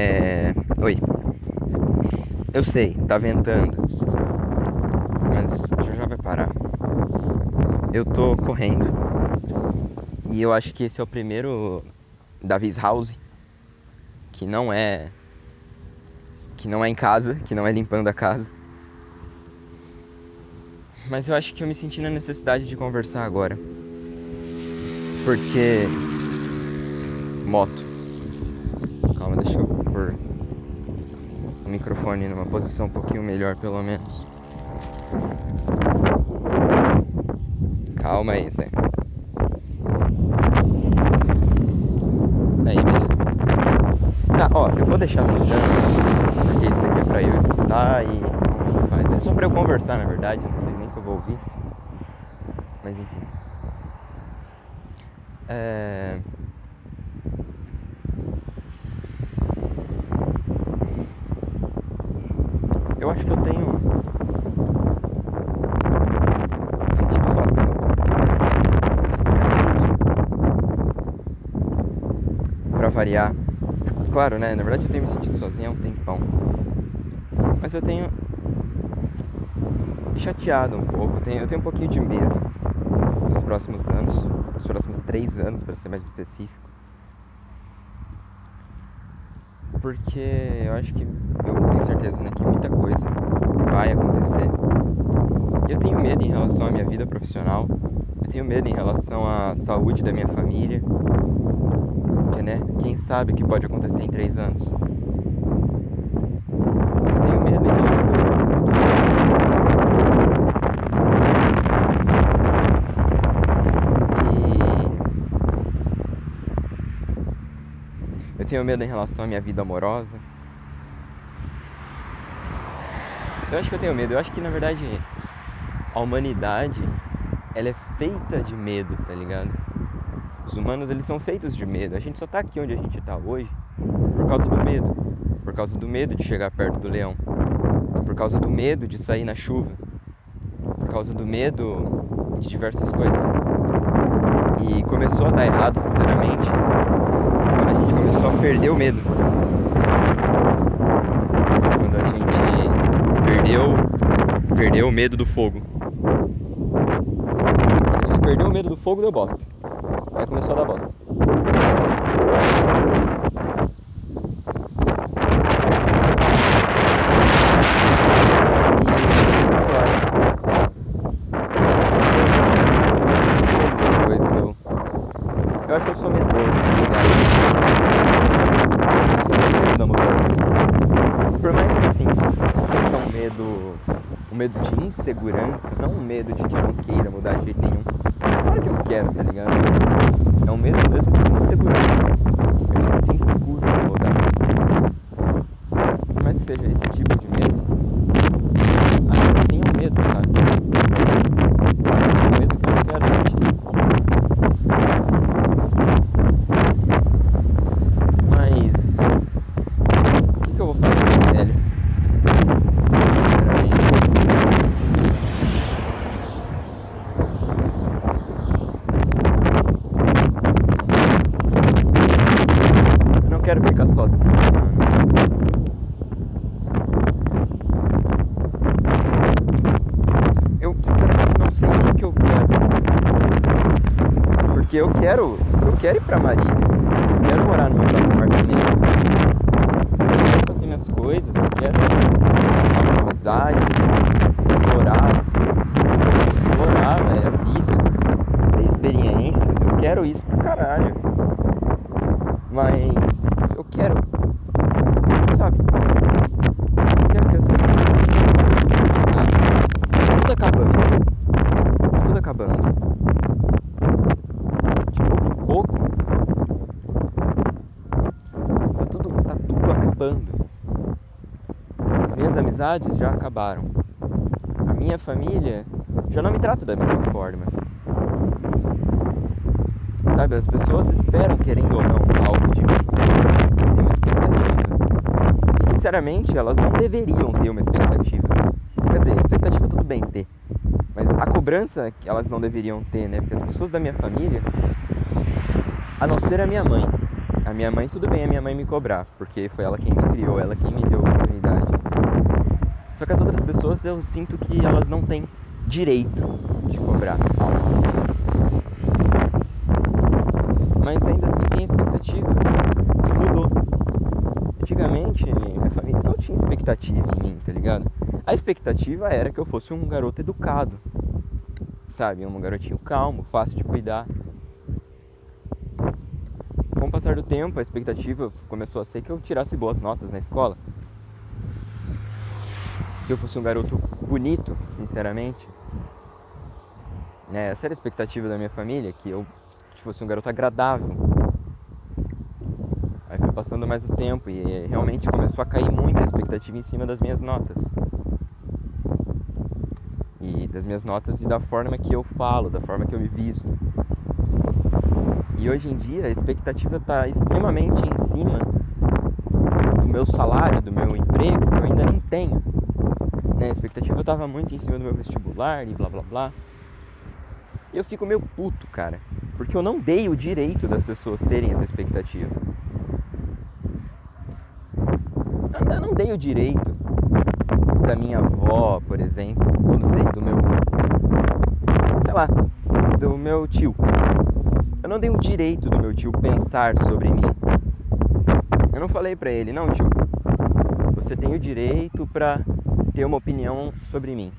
É. Oi. Eu sei, tá ventando. Mas já já vai parar. Eu tô correndo. E eu acho que esse é o primeiro Davis House que não é que não é em casa, que não é limpando a casa. Mas eu acho que eu me senti na necessidade de conversar agora. Porque moto. Calma, deixa eu pôr numa posição um pouquinho melhor, pelo menos. Calma aí, Zé. Aí, beleza. Tá, ó, eu vou deixar tocando, porque isso daqui é pra eu escutar e não faz. É só pra eu conversar, na verdade, não sei nem se eu vou ouvir. Mas enfim. É... acho que eu tenho sentido sozinho. Sinceramente. Pra variar. Claro, né? Na verdade eu tenho me sentido sozinho há um tempão. Mas eu tenho me chateado um pouco. Eu tenho, eu tenho um pouquinho de medo nos próximos anos. Nos próximos três anos, para ser mais específico. Porque eu acho que eu tenho certeza né, que muita coisa vai acontecer. Eu tenho medo em relação à minha vida profissional. Eu tenho medo em relação à saúde da minha família. Porque, né? Quem sabe o que pode acontecer em três anos? Eu tenho medo em relação E eu tenho medo em relação à minha vida amorosa. Eu acho que eu tenho medo. Eu acho que na verdade a humanidade ela é feita de medo, tá ligado? Os humanos eles são feitos de medo. A gente só tá aqui onde a gente tá hoje por causa do medo. Por causa do medo de chegar perto do leão. Por causa do medo de sair na chuva. Por causa do medo de diversas coisas. E começou a dar errado, sinceramente, quando a gente começou a perder o medo. Quando a gente perdeu, perdeu o medo do fogo. Quando a gente perdeu o medo do fogo, deu bosta. Aí começou a dar bosta. E, sei lá. Eu, sinceramente, com medo de todas as coisas, eu, eu acho que eu sou medroso, tá ligado? Eu tenho medo da mudança. Por mais que, assim, seja um medo, um medo de insegurança, não um medo de que eu não queira mudar de jeito nenhum. Claro que eu quero, tá ligado? É um medo mesmo de insegurança. Eu me sinto inseguro pra mudar. Por mais que seja esse tipo de medo, ainda assim é um medo, sabe? É um medo que eu não quero sentir. Mas o que, que eu vou fazer, velho? Sinceramente. Eu não quero ficar sozinho, mano. Eu sinceramente não sei o que, que eu quero. Porque eu quero. Eu quero ir pra Marília. Eu quero morar no meu próprio apartamento. Eu quero fazer minhas coisas, eu quero ter novas amizades, explorar. Explorar, velho, a vida, ter experiências. Eu quero isso pra caralho. Mas eu quero. Sabe? Eu quero que as coisas. Tá tudo acabando. Tá tudo acabando. De pouco em pouco. Tá tudo, tá tudo acabando. As minhas amizades já acabaram. A minha família já não me trata da mesma forma. Sabe, as pessoas esperam, querendo ou não, algo de mim. Tem uma expectativa. E sinceramente, elas não deveriam ter uma expectativa. Quer dizer, expectativa tudo bem ter. Mas a cobrança que elas não deveriam ter, né? Porque as pessoas da minha família, a não ser a minha mãe, A minha mãe, tudo bem a minha mãe me cobrar, porque foi ela quem me criou, ela quem me deu a oportunidade. Só que as outras pessoas eu sinto que elas não têm direito de cobrar. Mas ainda assim tem expectativa mudou. Antigamente, minha família não tinha expectativa em mim, tá ligado? A expectativa era que eu fosse um garoto educado, sabe? Um garotinho calmo, fácil de cuidar. Com o passar do tempo, a expectativa começou a ser que eu tirasse boas notas na escola. Que eu fosse um garoto bonito, sinceramente. Essa era a expectativa da minha família, que eu fosse um garoto agradável. Aí foi passando mais o tempo e realmente começou a cair muita expectativa em cima das minhas notas. E das minhas notas e da forma que eu falo, da forma que eu me visto. E hoje em dia a expectativa está extremamente em cima do meu salário, do meu emprego, que eu ainda nem tenho. Né? A expectativa estava muito em cima do meu vestibular e blá blá blá. E eu fico meio puto, cara. Porque eu não dei o direito das pessoas terem essa expectativa. Eu não dei o direito da minha avó, por exemplo, ou não sei, do meu. sei lá, do meu tio. Eu não dei o direito do meu tio pensar sobre mim. Eu não falei pra ele, não, tio, você tem o direito pra ter uma opinião sobre mim.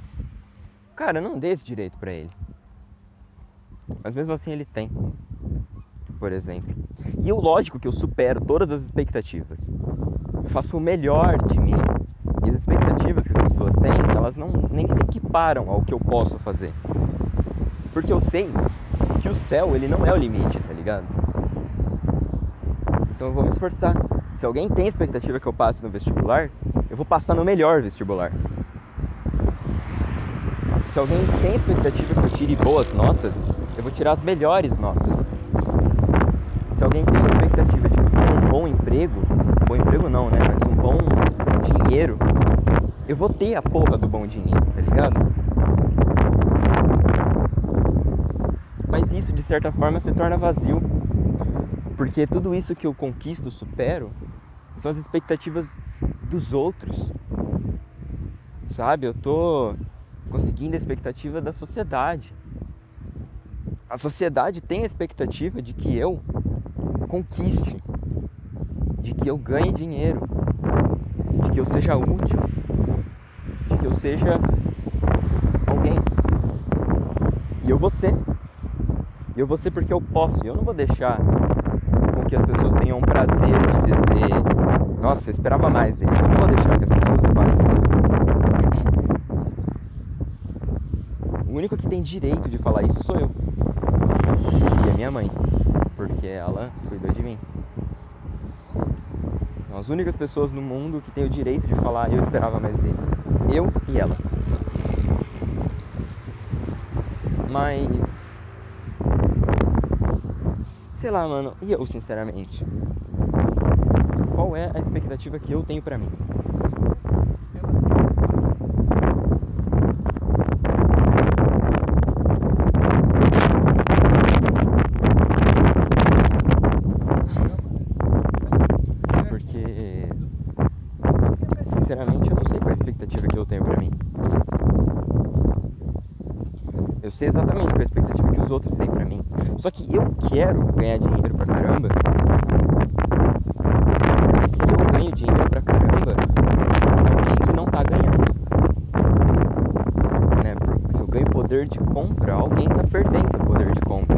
Cara, eu não dei esse direito pra ele. Mas mesmo assim ele tem, por exemplo. E eu, lógico que eu supero todas as expectativas. Eu faço o melhor de mim. E as expectativas que as pessoas têm, elas não nem se equiparam ao que eu posso fazer. Porque eu sei que o céu, ele não é o limite, tá ligado? Então eu vou me esforçar. Se alguém tem expectativa que eu passe no vestibular, eu vou passar no melhor vestibular. Se alguém tem expectativa que eu tire boas notas, eu vou tirar as melhores notas. Se alguém tem expectativa de que eu tenha um bom emprego, bom emprego não, né? Mas um bom dinheiro, eu vou ter a porra do bom dinheiro, tá ligado? Mas isso de certa forma se torna vazio. Porque tudo isso que eu conquisto, supero, são as expectativas dos outros. Sabe? Eu tô conseguindo a expectativa da sociedade. A sociedade tem a expectativa de que eu conquiste, de que eu ganhe dinheiro, de que eu seja útil, de que eu seja alguém. E eu vou ser. Eu vou ser porque eu posso. Eu não vou deixar com que as pessoas tenham prazer de dizer: Nossa, eu esperava mais dele. Eu não vou deixar que as pessoas falem isso. O único que tem direito de falar isso sou eu. E a minha mãe. Porque ela cuidou de mim. São as únicas pessoas no mundo que têm o direito de falar eu esperava mais dele. Eu e ela. Mas. Sei lá, mano. E eu, sinceramente? Qual é a expectativa que eu tenho pra mim? Porque. Sinceramente, eu não sei qual é a expectativa que eu tenho pra mim. Eu sei exatamente qual é a expectativa que os outros têm pra mim. Só que eu quero ganhar dinheiro pra caramba. E se eu ganho dinheiro pra caramba, tem alguém que não tá ganhando. Né? Porque se eu ganho poder de compra, alguém tá perdendo o poder de compra.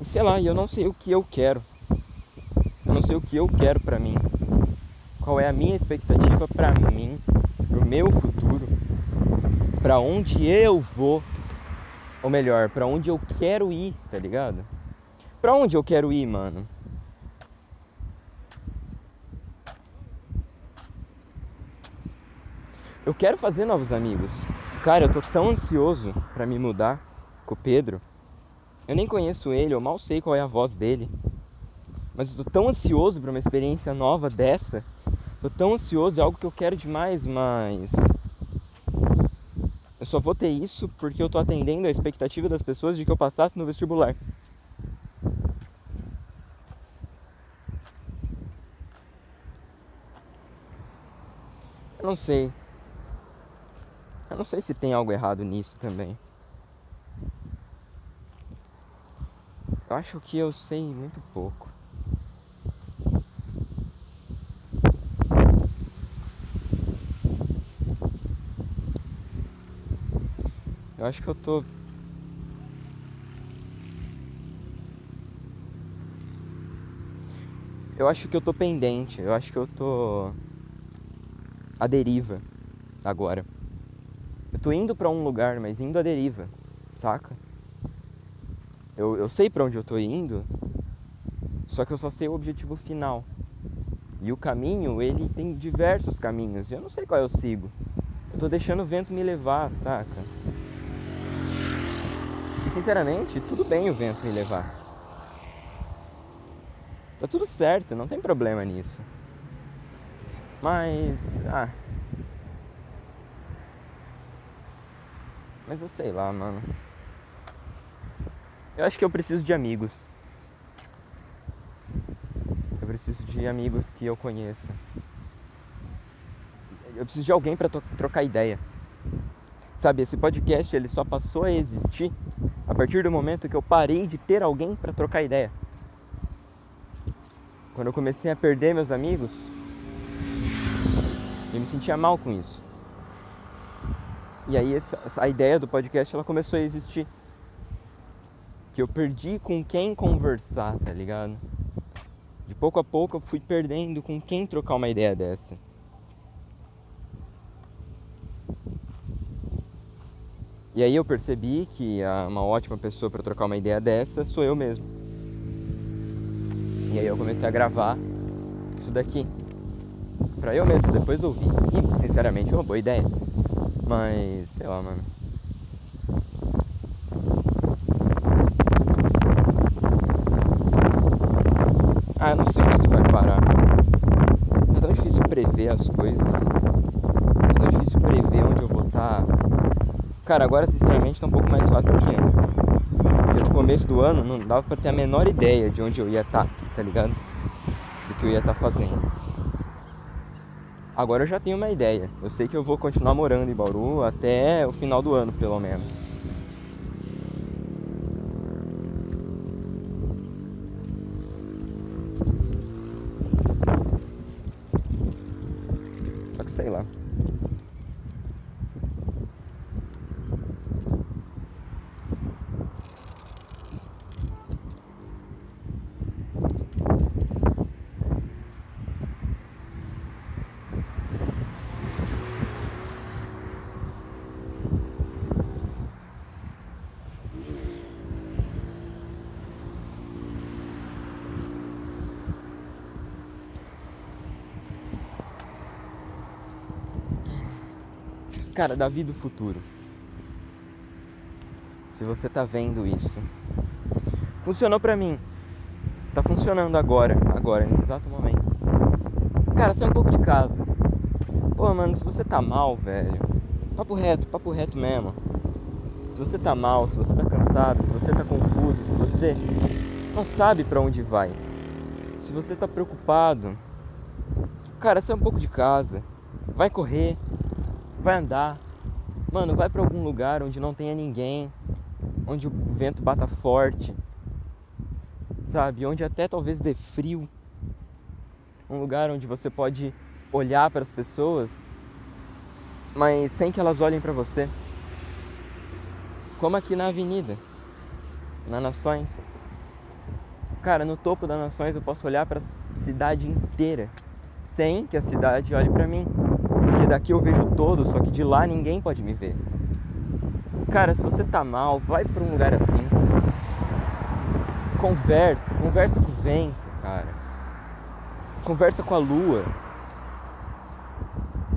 E sei lá, e eu não sei o que eu quero. Eu não sei o que eu quero pra mim. Qual é a minha expectativa pra mim, pro meu futuro, pra onde eu vou, ou melhor, pra onde eu quero ir, tá ligado? Pra onde eu quero ir, mano? Eu quero fazer novos amigos. Cara, eu tô tão ansioso pra me mudar com o Pedro. Eu nem conheço ele, eu mal sei qual é a voz dele. Mas eu tô tão ansioso para uma experiência nova dessa. Tô tão ansioso, é algo que eu quero demais, mas eu só vou ter isso porque eu tô atendendo a expectativa das pessoas de que eu passasse no vestibular. Eu não sei. Eu não sei se tem algo errado nisso também. Eu acho que eu sei muito pouco. Eu acho que eu tô. Eu acho que eu tô pendente. Eu acho que eu tô. à deriva agora. Eu tô indo pra um lugar, mas indo à deriva, saca? Eu, eu sei para onde eu tô indo, só que eu só sei o objetivo final. E o caminho, ele tem diversos caminhos. Eu não sei qual eu sigo. Eu tô deixando o vento me levar, saca? E sinceramente, tudo bem o vento me levar. Tá tudo certo, não tem problema nisso. Mas. Ah. Mas eu sei lá, mano. Eu acho que eu preciso de amigos. Eu preciso de amigos que eu conheça. Eu preciso de alguém para trocar ideia. Sabe, esse podcast ele só passou a existir a partir do momento que eu parei de ter alguém para trocar ideia. Quando eu comecei a perder meus amigos, eu me sentia mal com isso. E aí essa, a ideia do podcast ela começou a existir que eu perdi com quem conversar, tá ligado? De pouco a pouco eu fui perdendo com quem trocar uma ideia dessa. E aí eu percebi que uma ótima pessoa para trocar uma ideia dessa sou eu mesmo. E aí eu comecei a gravar isso daqui para eu mesmo depois ouvir. E sinceramente é uma boa ideia. Mas, sei lá, mano. Não sei onde isso vai parar. Tá tão difícil prever as coisas. Tá tão difícil prever onde eu vou estar. Tá. Cara, agora sinceramente tá um pouco mais fácil do que antes. Porque no começo do ano não dava pra ter a menor ideia de onde eu ia estar, tá, ligado? Do que eu ia estar fazendo. Agora eu já tenho uma ideia. Eu sei que eu vou continuar morando em Bauru até o final do ano, pelo menos. Sei lá. Cara, Davi do futuro. Se você tá vendo isso. Funcionou pra mim. Tá funcionando agora, agora, nesse exato momento. Cara, sai um pouco de casa. Pô, mano, se você tá mal, velho. Papo reto, papo reto mesmo. Se você tá mal, se você tá cansado, se você tá confuso, se você não sabe para onde vai. Se você tá preocupado. Cara, sai um pouco de casa. Vai correr, vai andar. Mano, vai para algum lugar onde não tenha ninguém, onde o vento bata forte, sabe? Onde até talvez dê frio. Um lugar onde você pode olhar para as pessoas, mas sem que elas olhem para você. Como aqui na avenida, na Nações. Cara, no topo da Nações eu posso olhar para a cidade inteira, sem que a cidade olhe para mim. Daqui eu vejo todo, só que de lá ninguém pode me ver. Cara, se você tá mal, vai para um lugar assim. Conversa, conversa com o vento, cara. Conversa com a lua.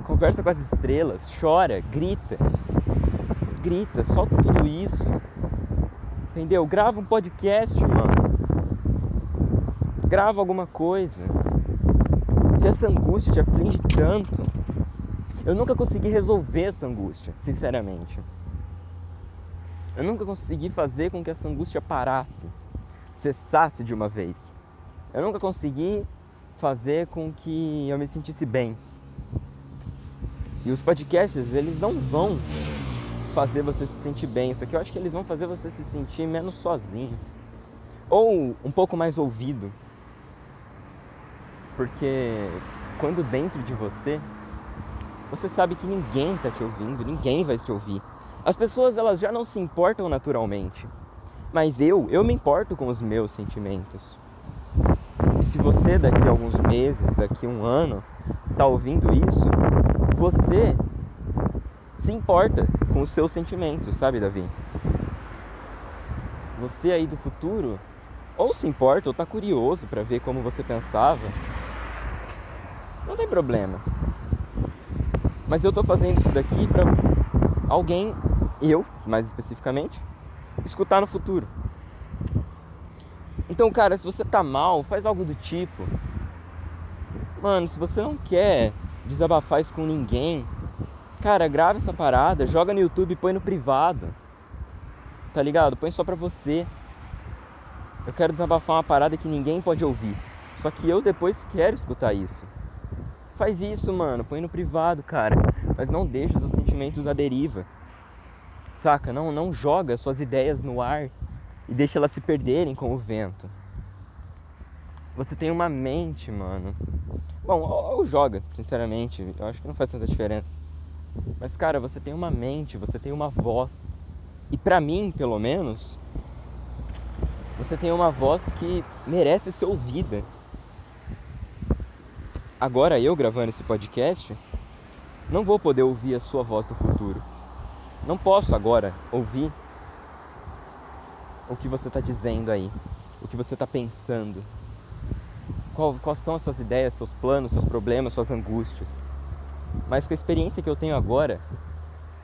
Conversa com as estrelas, chora, grita. Grita, solta tudo isso. Entendeu? Grava um podcast, mano. Grava alguma coisa. Se essa angústia te aflige tanto, eu nunca consegui resolver essa angústia, sinceramente. Eu nunca consegui fazer com que essa angústia parasse, cessasse de uma vez. Eu nunca consegui fazer com que eu me sentisse bem. E os podcasts, eles não vão fazer você se sentir bem. Isso aqui eu acho que eles vão fazer você se sentir menos sozinho. Ou um pouco mais ouvido. Porque quando dentro de você, você sabe que ninguém está te ouvindo, ninguém vai te ouvir. As pessoas elas já não se importam naturalmente. Mas eu, eu me importo com os meus sentimentos. E se você daqui a alguns meses, daqui a um ano, está ouvindo isso, você se importa com os seus sentimentos, sabe, Davi? Você aí do futuro ou se importa ou está curioso para ver como você pensava. Não tem problema. Mas eu estou fazendo isso daqui para alguém, eu mais especificamente, escutar no futuro. Então, cara, se você tá mal, faz algo do tipo. Mano, se você não quer desabafar isso com ninguém, cara, grava essa parada, joga no YouTube e põe no privado. Tá ligado? Põe só pra você. Eu quero desabafar uma parada que ninguém pode ouvir. Só que eu depois quero escutar isso. Faz isso, mano. Põe no privado, cara. Mas não deixa seus sentimentos à deriva. Saca? Não, não joga suas ideias no ar e deixa elas se perderem com o vento. Você tem uma mente, mano. Bom, ou joga, sinceramente. Eu acho que não faz tanta diferença. Mas, cara, você tem uma mente, você tem uma voz. E pra mim, pelo menos, você tem uma voz que merece ser ouvida. Agora, eu gravando esse podcast, não vou poder ouvir a sua voz do futuro. Não posso agora ouvir o que você está dizendo aí, o que você está pensando. Qual, quais são as suas ideias, seus planos, seus problemas, suas angústias. Mas com a experiência que eu tenho agora,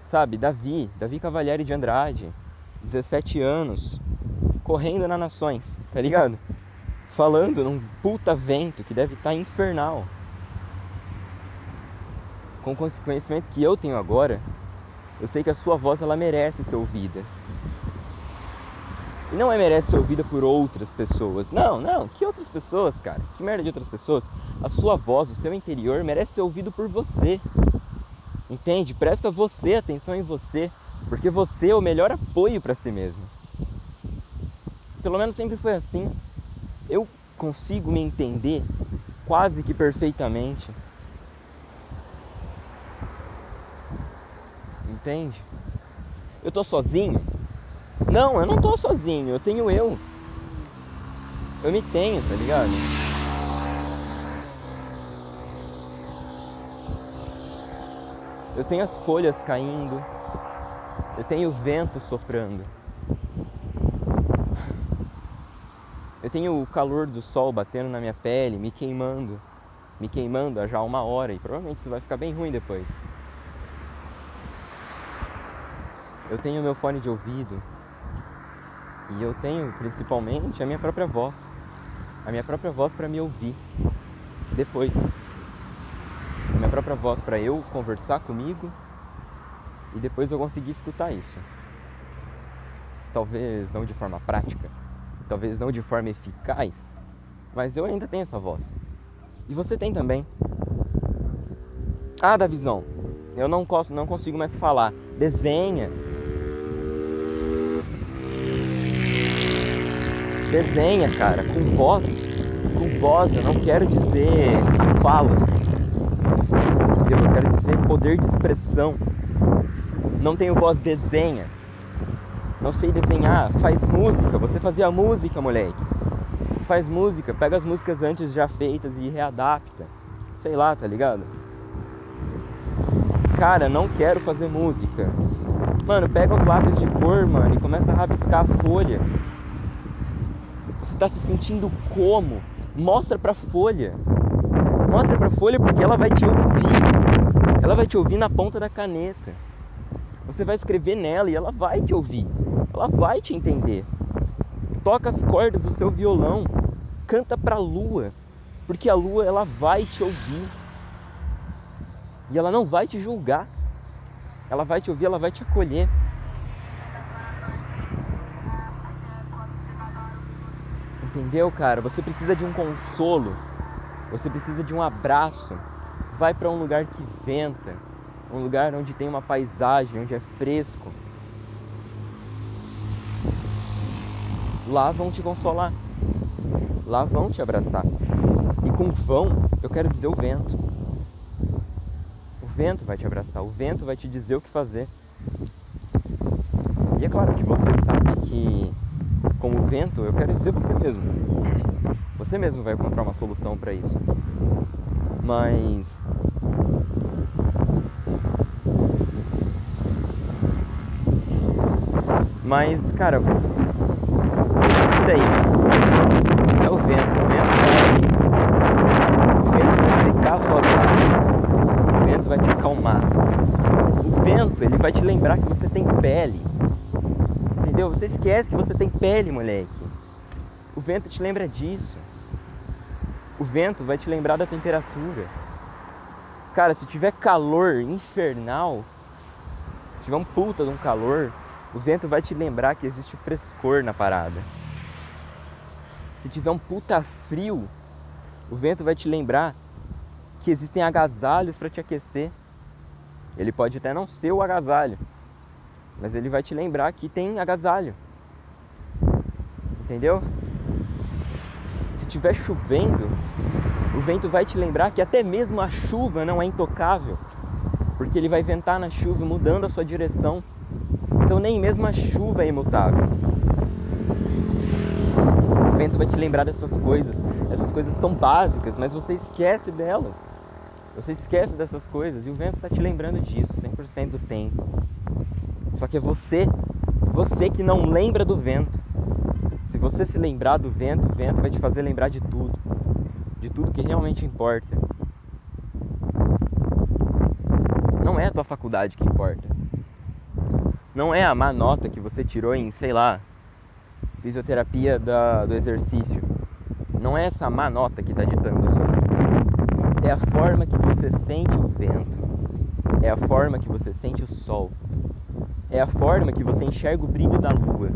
sabe, Davi, Davi Cavalieri de Andrade, 17 anos, correndo na Nações, tá ligado? Falando num puta vento que deve estar tá infernal. Com o conhecimento que eu tenho agora, eu sei que a sua voz ela merece ser ouvida. E não é merece ser ouvida por outras pessoas. Não, não. Que outras pessoas, cara? Que merda de outras pessoas? A sua voz, o seu interior merece ser ouvido por você. Entende? Presta você atenção em você, porque você é o melhor apoio para si mesmo. Pelo menos sempre foi assim. Eu consigo me entender quase que perfeitamente. Entende? Eu tô sozinho? Não, eu não tô sozinho, eu tenho eu. Eu me tenho, tá ligado? Eu tenho as folhas caindo. Eu tenho o vento soprando. Eu tenho o calor do sol batendo na minha pele, me queimando. Me queimando há já uma hora e provavelmente isso vai ficar bem ruim depois. Eu tenho meu fone de ouvido, e eu tenho principalmente a minha própria voz. A minha própria voz para me ouvir depois. A minha própria voz para eu conversar comigo e depois eu conseguir escutar isso. Talvez não de forma prática, talvez não de forma eficaz, mas eu ainda tenho essa voz. E você tem também. Ah, da visão. Eu não, não consigo mais falar. Desenha, Desenha, cara, com voz. Com voz, eu não quero dizer fala. Entendeu? Eu quero dizer poder de expressão. Não tenho voz, desenha. Não sei desenhar, faz música. Você fazia música, moleque. Faz música, pega as músicas antes já feitas e readapta. Sei lá, tá ligado? Cara, não quero fazer música. Mano, pega os lápis de cor, mano, e começa a rabiscar a folha. Você está se sentindo como? Mostra para a folha. Mostra para a folha porque ela vai te ouvir. Ela vai te ouvir na ponta da caneta. Você vai escrever nela e ela vai te ouvir. Ela vai te entender. toca as cordas do seu violão, canta para a lua, porque a lua ela vai te ouvir. E ela não vai te julgar. Ela vai te ouvir, ela vai te acolher. Entendeu, cara? Você precisa de um consolo. Você precisa de um abraço. Vai para um lugar que venta, um lugar onde tem uma paisagem, onde é fresco. Lá vão te consolar. Lá vão te abraçar. E com vão, eu quero dizer o vento. O vento vai te abraçar, o vento vai te dizer o que fazer. E é claro que você sabe que como vento, eu quero dizer você mesmo. Você mesmo vai encontrar uma solução para isso. Mas Mas, cara, e daí? É o vento, o vento vai. O vento vai secar suas lágrimas. O vento vai te acalmar. O vento, ele vai te lembrar que você tem pele? Você esquece que você tem pele, moleque. O vento te lembra disso. O vento vai te lembrar da temperatura. Cara, se tiver calor infernal, se tiver um puta de um calor, o vento vai te lembrar que existe frescor na parada. Se tiver um puta frio, o vento vai te lembrar que existem agasalhos para te aquecer. Ele pode até não ser o agasalho, mas ele vai te lembrar que tem agasalho. Entendeu? Se tiver chovendo, o vento vai te lembrar que até mesmo a chuva não é intocável, porque ele vai ventar na chuva mudando a sua direção. Então nem mesmo a chuva é imutável. O vento vai te lembrar dessas coisas, essas coisas tão básicas, mas você esquece delas. Você esquece dessas coisas e o vento está te lembrando disso 100% do tempo. Só que é você, você que não lembra do vento. Se você se lembrar do vento, o vento vai te fazer lembrar de tudo, de tudo que realmente importa. Não é a tua faculdade que importa. Não é a má nota que você tirou em, sei lá, fisioterapia da, do exercício. Não é essa má nota que está ditando a sua vida. É a forma que você sente o vento. É a forma que você sente o sol é a forma que você enxerga o brilho da lua.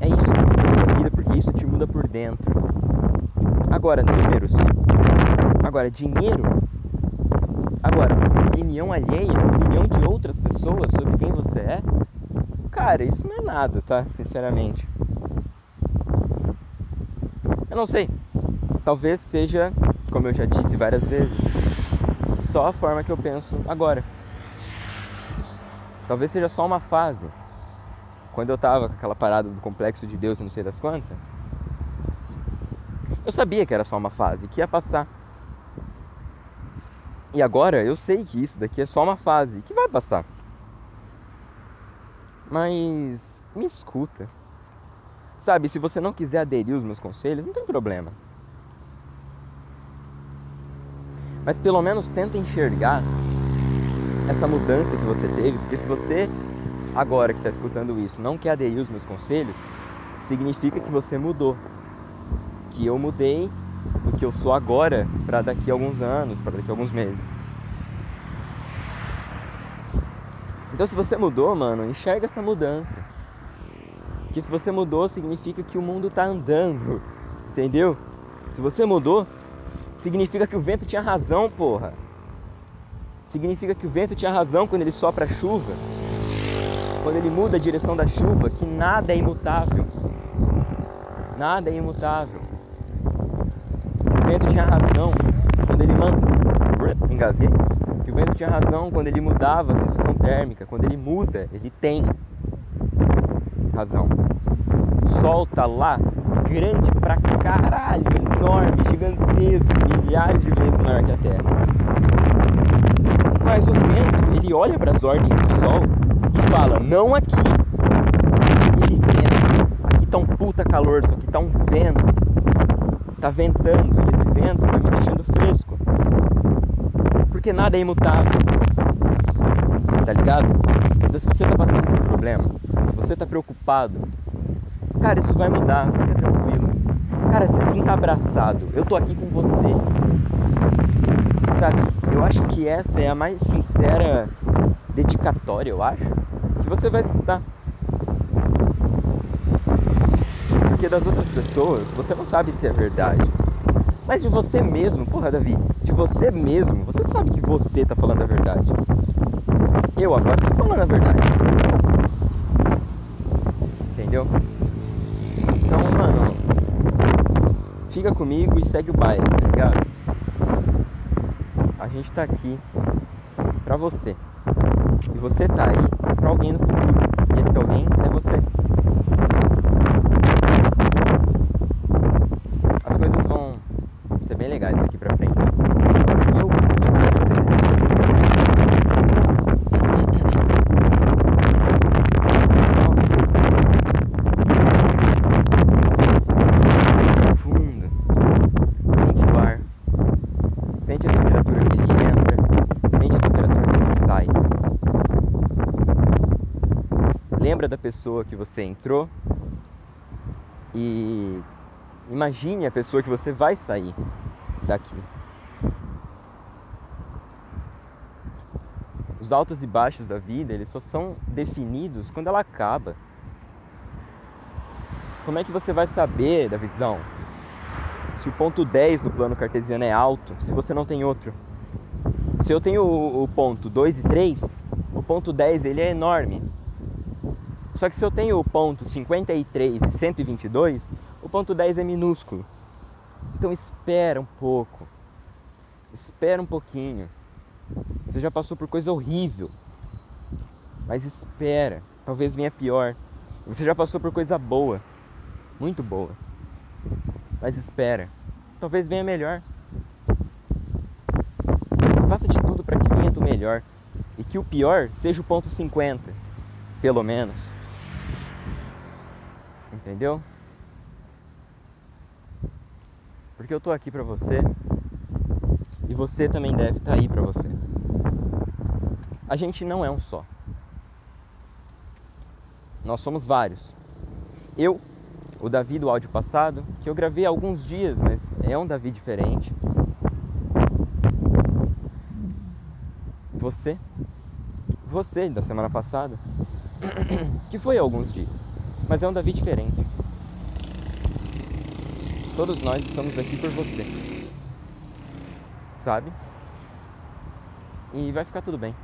É isso que te muda a vida, porque isso te muda por dentro. Agora, números. Agora, dinheiro. Agora, opinião alheia, opinião de outras pessoas sobre quem você é. Cara, isso não é nada, tá? Sinceramente. Eu não sei. Talvez seja, como eu já disse várias vezes, só a forma que eu penso agora. Talvez seja só uma fase. Quando eu tava com aquela parada do complexo de Deus não sei das quantas, eu sabia que era só uma fase, que ia passar. E agora eu sei que isso daqui é só uma fase, que vai passar. Mas me escuta. Sabe, se você não quiser aderir aos meus conselhos, não tem problema. Mas pelo menos tenta enxergar essa mudança que você teve, porque se você agora que está escutando isso não quer aderir aos meus conselhos, significa que você mudou, que eu mudei do que eu sou agora para daqui a alguns anos, para daqui a alguns meses. Então se você mudou, mano, enxerga essa mudança. Que se você mudou significa que o mundo está andando, entendeu? Se você mudou, significa que o vento tinha razão, porra significa que o vento tinha razão quando ele sopra a chuva, quando ele muda a direção da chuva, que nada é imutável. Nada é imutável. O vento tinha razão quando ele manda. Engasguei. Que o vento tinha razão quando ele mudava a sensação térmica. Quando ele muda, ele tem razão. O sol tá lá, grande pra caralho, enorme, gigantesco, milhares de vezes maior que a Terra. Mas o vento, ele olha para as ordens do sol e fala: não aqui. Ele venta. Aqui tá um puta calor, só que tá um vento. Tá ventando e esse vento tá me deixando fresco. Porque nada é imutável. Tá ligado? Então se você tá passando por um problema, se você tá preocupado, Cara, isso vai mudar, fica tranquilo. Cara, se sinta abraçado. Eu tô aqui com você. Sabe? Eu acho que essa é a mais sincera dedicatória, eu acho, que você vai escutar. Porque das outras pessoas, você não sabe se é verdade. Mas de você mesmo, porra, Davi, de você mesmo, você sabe que você tá falando a verdade. Eu agora tô falando a verdade. Entendeu? Então, mano, fica comigo e segue o baile, tá ligado? Gente tá aqui pra você. E você tá aí pra alguém no futuro. E esse alguém é você. As coisas vão ser bem legais aqui pra frente. Eu tenho pra certeza disso. Respira fundo. Sente o ar. Sente a temperatura que ele entra. Sente a temperatura que ele sai. Lembra da pessoa que você entrou e imagine a pessoa que você vai sair daqui. Os altos e baixos da vida, eles só são definidos quando ela acaba. Como é que você vai saber da visão? Se o ponto 10 no plano cartesiano é alto, se você não tem outro. Se eu tenho o, o ponto 2 e 3, o ponto 10 ele é enorme. Só que se eu tenho o ponto 53 e 122, o ponto 10 é minúsculo. Então espera um pouco. Espera um pouquinho. Você já passou por coisa horrível. Mas espera, talvez venha pior. Você já passou por coisa boa, muito boa. Mas espera, talvez venha melhor. Faça de tudo para que venha do melhor e que o pior seja o ponto 50, pelo menos. Entendeu? Porque eu tô aqui pra você e você também deve estar aí pra você. A gente não é um só. Nós somos vários. Eu, o Davi do áudio passado, que eu gravei há alguns dias, mas é um Davi diferente. Você, você da semana passada, que foi há alguns dias, mas é um Davi diferente. Todos nós estamos aqui por você. Sabe? E vai ficar tudo bem.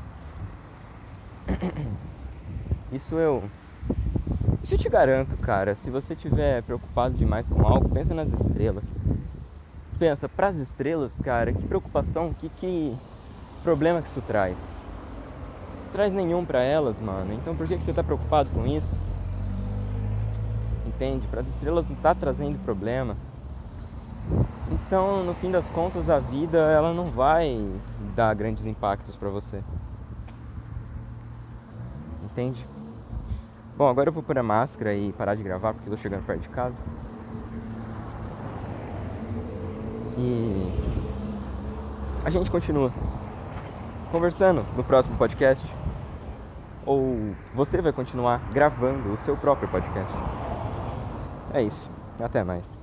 Isso eu. Isso eu te garanto, cara. Se você estiver preocupado demais com algo, pensa nas estrelas. Pensa, pras estrelas, cara, que preocupação, que, que problema que isso traz? Traz nenhum pra elas, mano. Então por que, que você tá preocupado com isso? Entende? Para as estrelas não tá trazendo problema. Então, no fim das contas, a vida ela não vai dar grandes impactos para você. Entende? Bom, agora eu vou pôr a máscara e parar de gravar porque tô chegando perto de casa. E a gente continua conversando no próximo podcast. Ou você vai continuar gravando o seu próprio podcast. É isso. Até mais.